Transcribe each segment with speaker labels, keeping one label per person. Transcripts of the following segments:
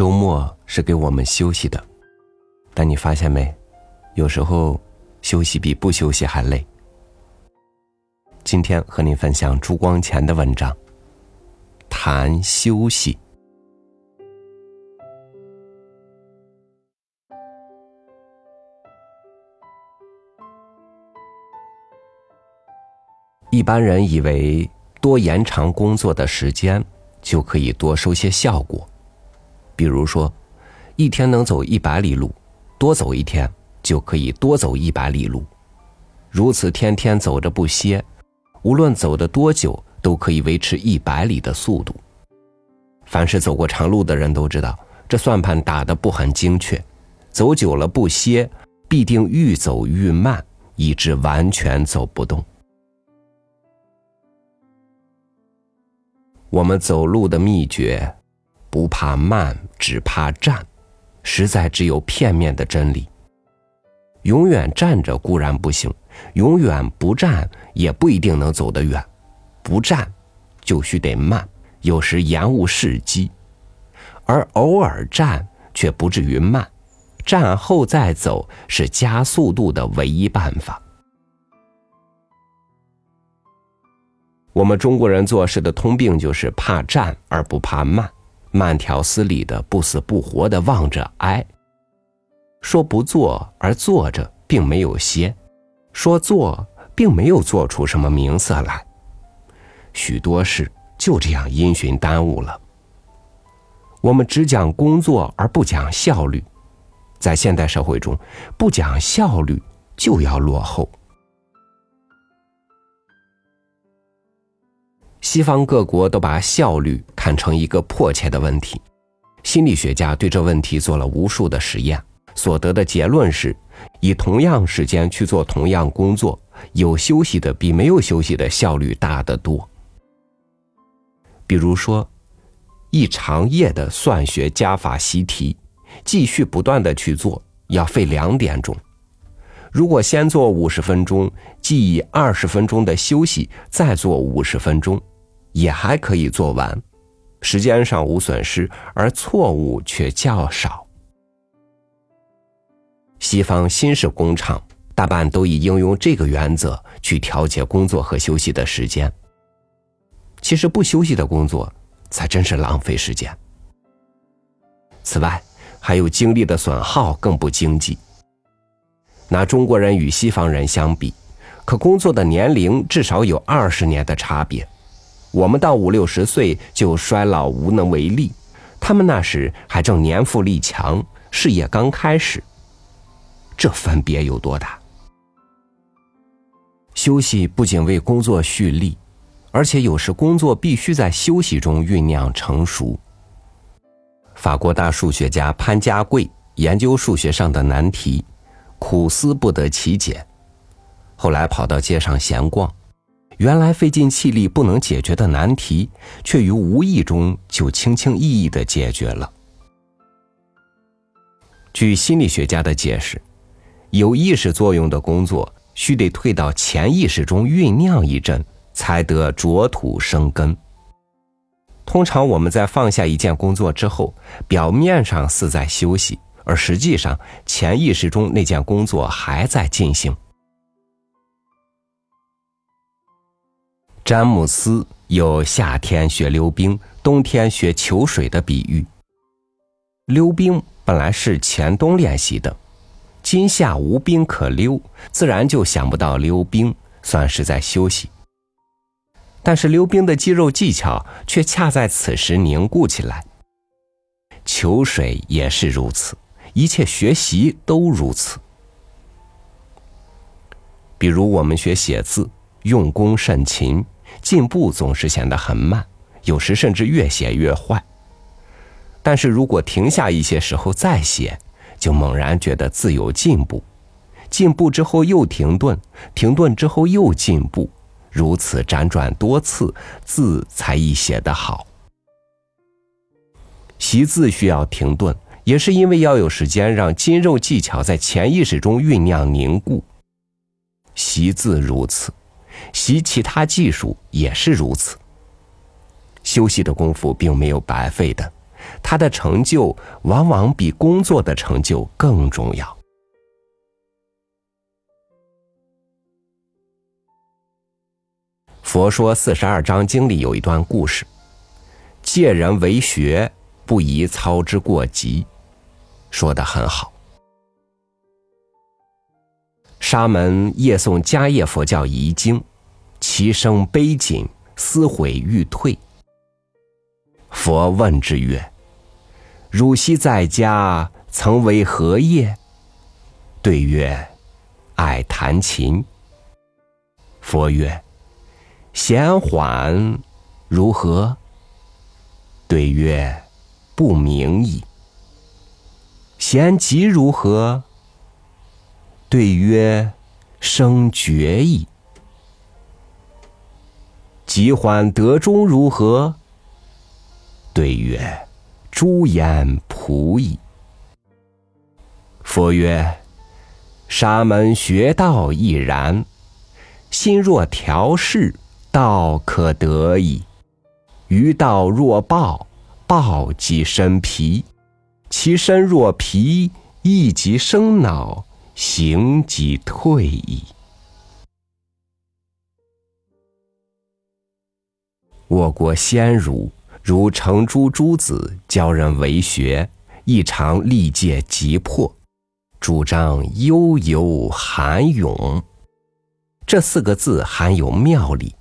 Speaker 1: 周末是给我们休息的，但你发现没？有时候休息比不休息还累。今天和你分享朱光潜的文章，谈休息。一般人以为多延长工作的时间，就可以多收些效果。比如说，一天能走一百里路，多走一天就可以多走一百里路。如此天天走着不歇，无论走的多久，都可以维持一百里的速度。凡是走过长路的人都知道，这算盘打得不很精确。走久了不歇，必定愈走愈慢，以致完全走不动。我们走路的秘诀，不怕慢，只怕站，实在只有片面的真理。永远站着固然不行，永远不站也不一定能走得远。不站，就须得慢，有时延误时机；而偶尔站，却不至于慢。站后再走，是加速度的唯一办法。我们中国人做事的通病就是怕站而不怕慢，慢条斯理的、不死不活的望着哀。说不做而做着，并没有歇；说做，并没有做出什么名色来。许多事就这样因循耽误了。我们只讲工作而不讲效率，在现代社会中，不讲效率就要落后。西方各国都把效率看成一个迫切的问题，心理学家对这问题做了无数的实验，所得的结论是：以同样时间去做同样工作，有休息的比没有休息的效率大得多。比如说，一长夜的算学加法习题，继续不断的去做，要费两点钟；如果先做五十分钟，记忆二十分钟的休息，再做五十分钟。也还可以做完，时间上无损失，而错误却较少。西方新式工厂大半都以应用这个原则去调节工作和休息的时间。其实不休息的工作才真是浪费时间。此外，还有精力的损耗更不经济。拿中国人与西方人相比，可工作的年龄至少有二十年的差别。我们到五六十岁就衰老无能为力，他们那时还正年富力强，事业刚开始。这分别有多大？休息不仅为工作蓄力，而且有时工作必须在休息中酝酿成熟。法国大数学家潘家贵研究数学上的难题，苦思不得其解，后来跑到街上闲逛。原来费尽气力不能解决的难题，却于无意中就轻轻易易的解决了。据心理学家的解释，有意识作用的工作，须得退到潜意识中酝酿一阵，才得着土生根。通常我们在放下一件工作之后，表面上似在休息，而实际上潜意识中那件工作还在进行。詹姆斯有夏天学溜冰，冬天学求水的比喻。溜冰本来是前冬练习的，今夏无冰可溜，自然就想不到溜冰，算是在休息。但是溜冰的肌肉技巧却恰在此时凝固起来。求水也是如此，一切学习都如此。比如我们学写字，用功甚勤。进步总是显得很慢，有时甚至越写越坏。但是如果停下一些时候再写，就猛然觉得自有进步。进步之后又停顿，停顿之后又进步，如此辗转多次，字才易写得好。习字需要停顿，也是因为要有时间让筋肉技巧在潜意识中酝酿凝固。习字如此。习其他技术也是如此。休息的功夫并没有白费的，他的成就往往比工作的成就更重要。佛说四十二章经里有一段故事：借人为学，不宜操之过急。说的很好。沙门夜诵迦叶佛教遗经，其声悲谨，思悔欲退。佛问之曰：“汝昔在家曾为何业？”对曰：“爱弹琴。”佛曰：“闲缓如何？”对曰：“不明矣。”闲急如何？对曰：生绝矣。急缓得中如何？对曰：诸言仆矣。佛曰：沙门学道亦然，心若调适，道可得矣。于道若暴，暴即生疲。其身若疲，意即生恼，行即退矣。我国先儒如程朱诸子教人为学，异常历届急迫，主张悠游涵泳。这四个字含有妙理。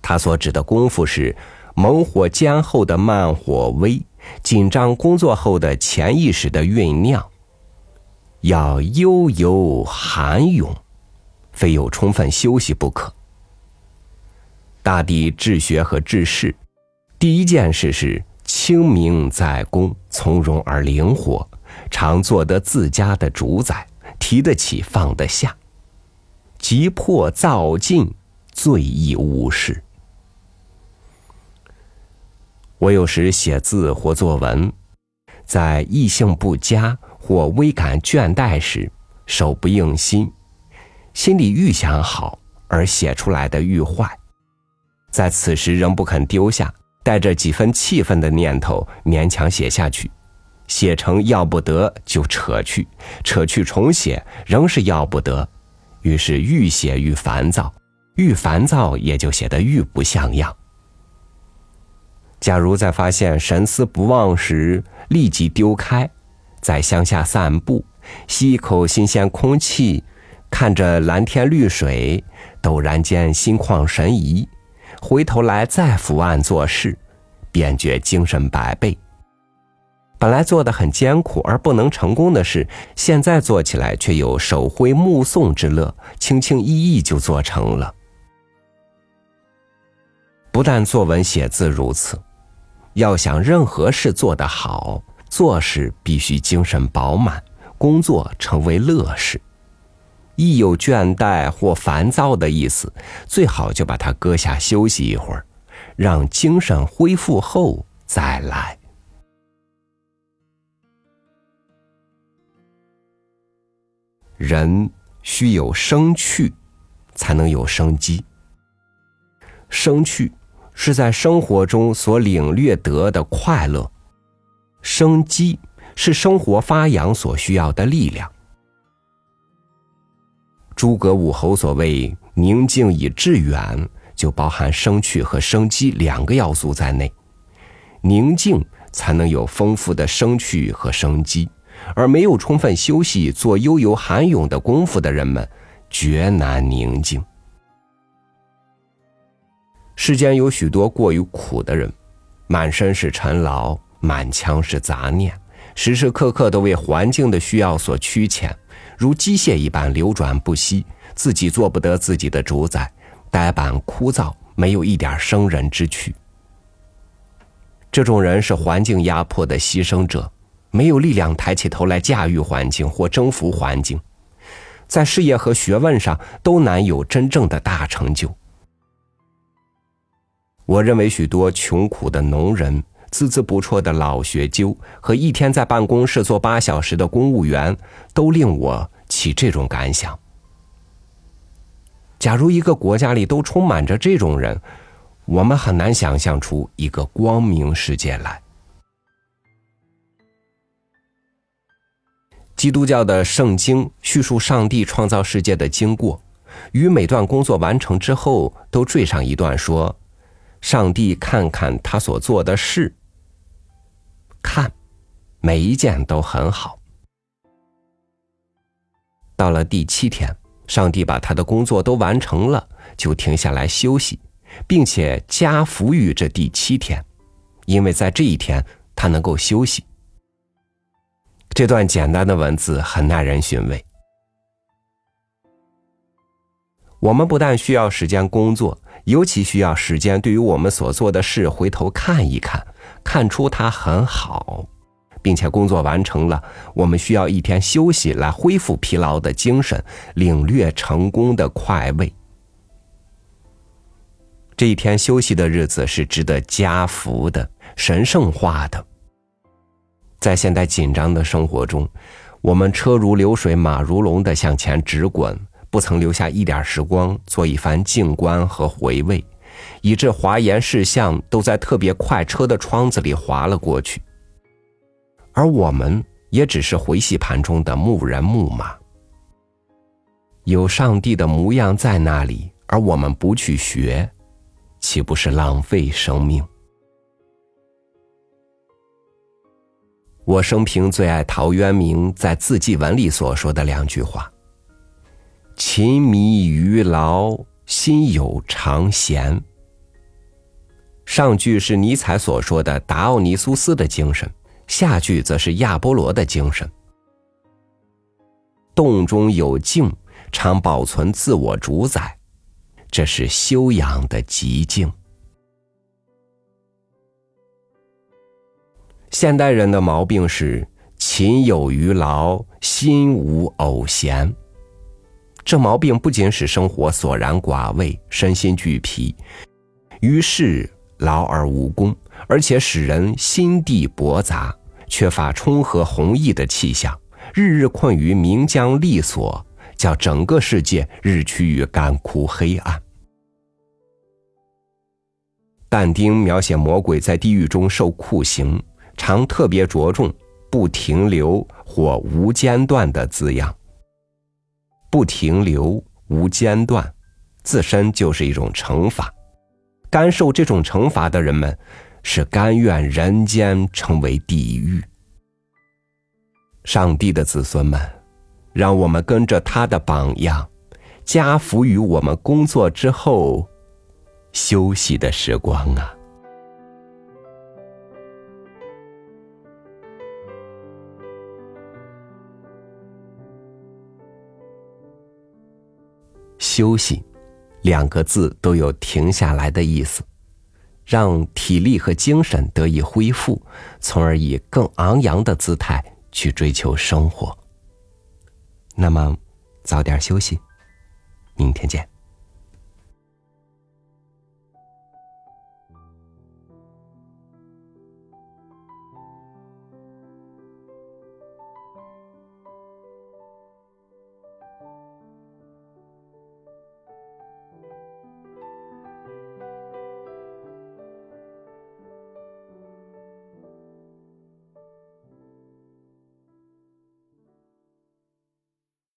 Speaker 1: 他所指的功夫是猛火煎后的慢火煨。紧张工作后的潜意识的酝酿，要悠游涵泳，非有充分休息不可。大抵治学和治世，第一件事是清明在公，从容而灵活，常做得自家的主宰，提得起放得下，急迫躁进，最易误事。我有时写字或作文，在意性不佳或微感倦怠时，手不应心，心里愈想好，而写出来的愈坏。在此时仍不肯丢下，带着几分气愤的念头勉强写下去，写成要不得就扯去，扯去重写仍是要不得，于是愈写愈烦躁，愈烦躁也就写得愈不像样。假如在发现神思不忘时，立即丢开，在乡下散步，吸一口新鲜空气，看着蓝天绿水，陡然间心旷神怡，回头来再伏案做事，便觉精神百倍。本来做的很艰苦而不能成功的事，现在做起来却有手挥目送之乐，轻轻易易就做成了。不但作文写字如此。要想任何事做得好，做事必须精神饱满，工作成为乐事。一有倦怠或烦躁的意思，最好就把它搁下休息一会儿，让精神恢复后再来。人需有生趣，才能有生机。生趣。是在生活中所领略得的快乐，生机是生活发扬所需要的力量。诸葛武侯所谓“宁静以致远”，就包含生趣和生机两个要素在内。宁静才能有丰富的生趣和生机，而没有充分休息、做悠游涵泳的功夫的人们，绝难宁静。世间有许多过于苦的人，满身是尘劳，满腔是杂念，时时刻刻都为环境的需要所驱遣，如机械一般流转不息，自己做不得自己的主宰，呆板枯燥，没有一点生人之趣。这种人是环境压迫的牺牲者，没有力量抬起头来驾驭环境或征服环境，在事业和学问上都难有真正的大成就。我认为许多穷苦的农人、孜孜不辍的老学究和一天在办公室坐八小时的公务员都令我起这种感想。假如一个国家里都充满着这种人我们很难想象出一个光明世界来。基督教的圣经叙述上帝创造世界的经过与每段工作完成之后都缀上一段说上帝看看他所做的事看，每一件都很好。”到了第七天，上帝把他的工作都完成了，就停下来休息，并且加福于这第七天，因为在这一天他能够休息。这段简单的文字很耐人寻味。我们不但需要时间工作，尤其需要时间对于我们所做的事回头看一看，看出他很好。并且工作完成了，我们需要一天休息来恢复疲劳的精神，领略成功的快慰。这一天休息的日子是值得加福的、神圣化的。在现代紧张的生活中，我们车如流水、马如龙的向前直滚，不曾留下一点时光做一番静观和回味，以致华严事项都在特别快车的窗子里滑了过去。而我们也只是回戏盘中的牧人木马，有上帝的模样在那里，而我们不去学，岂不是浪费生命？我生平最爱陶渊明在字迹文里所说的两句话：“勤迷于劳，心有常闲。”上句是尼采所说的达奥尼苏斯的精神。下句则是亚波罗的精神：动中有静，常保存自我主宰，这是修养的极境。现代人的毛病是勤有余劳，心无偶闲。这毛病不仅使生活索然寡味，身心俱疲，于是劳而无功，而且使人心地驳杂。缺乏冲和弘毅的气象，日日困于名缰利锁，叫整个世界日趋于干枯黑暗。但丁描写魔鬼在地狱中受酷刑，常特别着重“不停留”或“无间断”的字样。不停留、无间断，自身就是一种惩罚。甘受这种惩罚的人们。是甘愿人间成为地狱。上帝的子孙们，让我们跟着他的榜样，加福于我们工作之后休息的时光啊！休息，两个字都有停下来的意思。让体力和精神得以恢复，从而以更昂扬的姿态去追求生活。那么，早点休息，明天见。